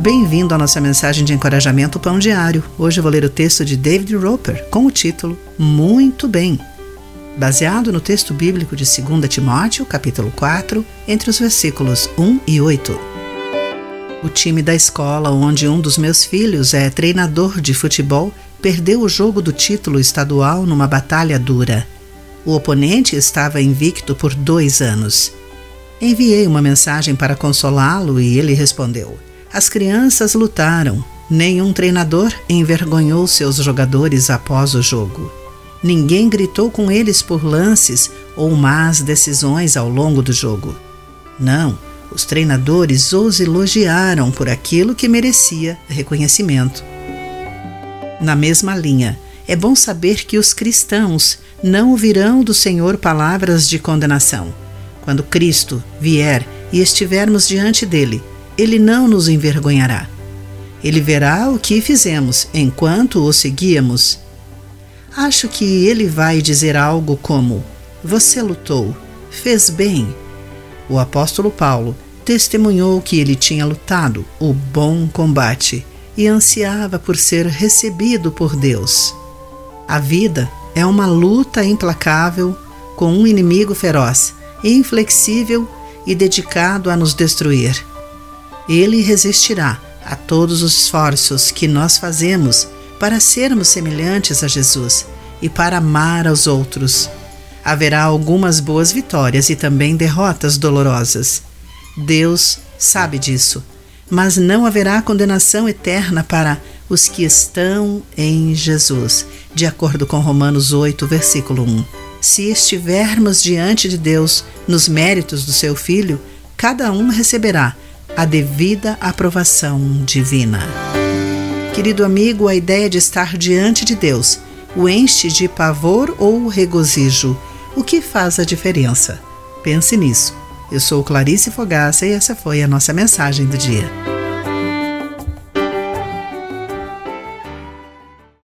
Bem-vindo à nossa mensagem de encorajamento Pão Diário. Hoje vou ler o texto de David Roper com o título Muito Bem, baseado no texto bíblico de 2 Timóteo, capítulo 4, entre os versículos 1 e 8. O time da escola onde um dos meus filhos é treinador de futebol perdeu o jogo do título estadual numa batalha dura. O oponente estava invicto por dois anos. Enviei uma mensagem para consolá-lo e ele respondeu: As crianças lutaram. Nenhum treinador envergonhou seus jogadores após o jogo. Ninguém gritou com eles por lances ou más decisões ao longo do jogo. Não, os treinadores os elogiaram por aquilo que merecia reconhecimento. Na mesma linha, é bom saber que os cristãos não ouvirão do Senhor palavras de condenação quando Cristo vier e estivermos diante dele, ele não nos envergonhará. Ele verá o que fizemos enquanto o seguíamos. Acho que ele vai dizer algo como: Você lutou, fez bem. O apóstolo Paulo testemunhou que ele tinha lutado o bom combate e ansiava por ser recebido por Deus. A vida é uma luta implacável com um inimigo feroz inflexível e dedicado a nos destruir. Ele resistirá a todos os esforços que nós fazemos para sermos semelhantes a Jesus e para amar aos outros. Haverá algumas boas vitórias e também derrotas dolorosas. Deus sabe disso, mas não haverá condenação eterna para os que estão em Jesus, de acordo com Romanos 8, versículo 1 se estivermos diante de Deus nos méritos do seu Filho, cada um receberá a devida aprovação divina. Querido amigo, a ideia de estar diante de Deus o enche de pavor ou regozijo? O que faz a diferença? Pense nisso. Eu sou Clarice Fogaça e essa foi a nossa mensagem do dia.